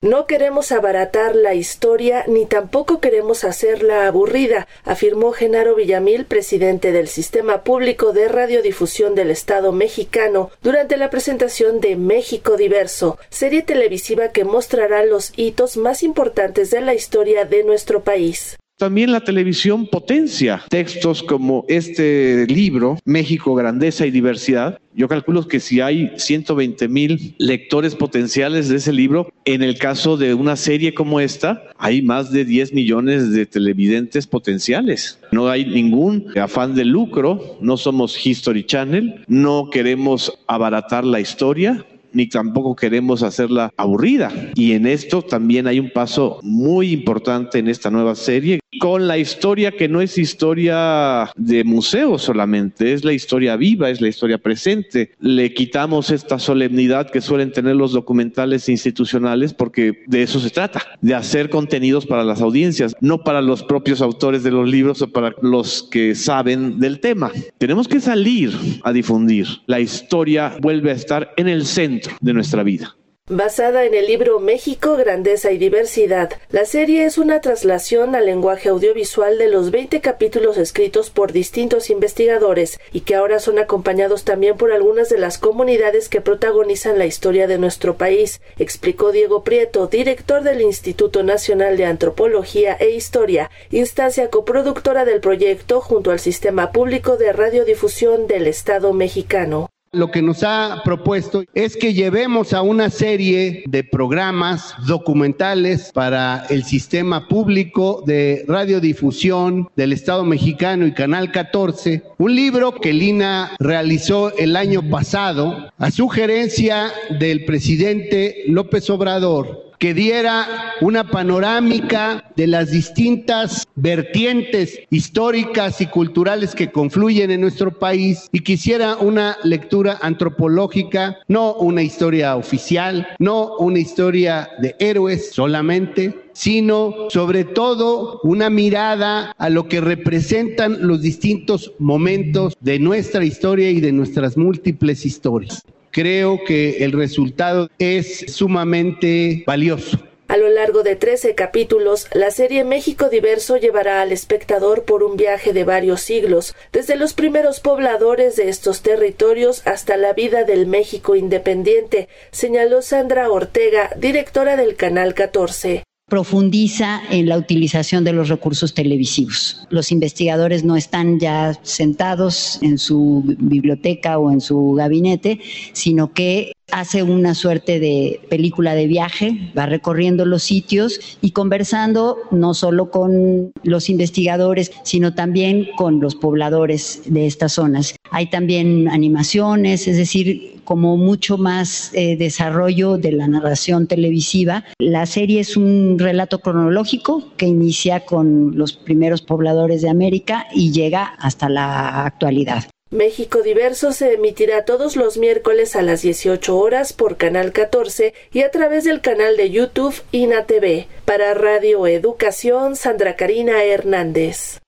No queremos abaratar la historia ni tampoco queremos hacerla aburrida, afirmó Genaro Villamil, presidente del Sistema Público de Radiodifusión del Estado mexicano, durante la presentación de México Diverso, serie televisiva que mostrará los hitos más importantes de la historia de nuestro país. También la televisión potencia textos como este libro, México, Grandeza y Diversidad. Yo calculo que si hay 120 mil lectores potenciales de ese libro, en el caso de una serie como esta, hay más de 10 millones de televidentes potenciales. No hay ningún afán de lucro, no somos History Channel, no queremos abaratar la historia, ni tampoco queremos hacerla aburrida. Y en esto también hay un paso muy importante en esta nueva serie con la historia que no es historia de museo solamente, es la historia viva, es la historia presente. Le quitamos esta solemnidad que suelen tener los documentales institucionales porque de eso se trata, de hacer contenidos para las audiencias, no para los propios autores de los libros o para los que saben del tema. Tenemos que salir a difundir. La historia vuelve a estar en el centro de nuestra vida. Basada en el libro México, Grandeza y Diversidad, la serie es una traslación al lenguaje audiovisual de los 20 capítulos escritos por distintos investigadores y que ahora son acompañados también por algunas de las comunidades que protagonizan la historia de nuestro país, explicó Diego Prieto, director del Instituto Nacional de Antropología e Historia, instancia coproductora del proyecto junto al Sistema Público de Radiodifusión del Estado mexicano. Lo que nos ha propuesto es que llevemos a una serie de programas documentales para el sistema público de radiodifusión del Estado mexicano y Canal 14, un libro que Lina realizó el año pasado a sugerencia del presidente López Obrador que diera una panorámica de las distintas vertientes históricas y culturales que confluyen en nuestro país y quisiera una lectura antropológica, no una historia oficial, no una historia de héroes solamente, sino sobre todo una mirada a lo que representan los distintos momentos de nuestra historia y de nuestras múltiples historias creo que el resultado es sumamente valioso. A lo largo de 13 capítulos, la serie México Diverso llevará al espectador por un viaje de varios siglos, desde los primeros pobladores de estos territorios hasta la vida del México independiente, señaló Sandra Ortega, directora del Canal 14 profundiza en la utilización de los recursos televisivos. Los investigadores no están ya sentados en su biblioteca o en su gabinete, sino que hace una suerte de película de viaje, va recorriendo los sitios y conversando no solo con los investigadores, sino también con los pobladores de estas zonas. Hay también animaciones, es decir, como mucho más eh, desarrollo de la narración televisiva. La serie es un relato cronológico que inicia con los primeros pobladores de América y llega hasta la actualidad. México Diverso se emitirá todos los miércoles a las 18 horas por Canal 14 y a través del canal de YouTube INA TV. Para Radio Educación, Sandra Karina Hernández.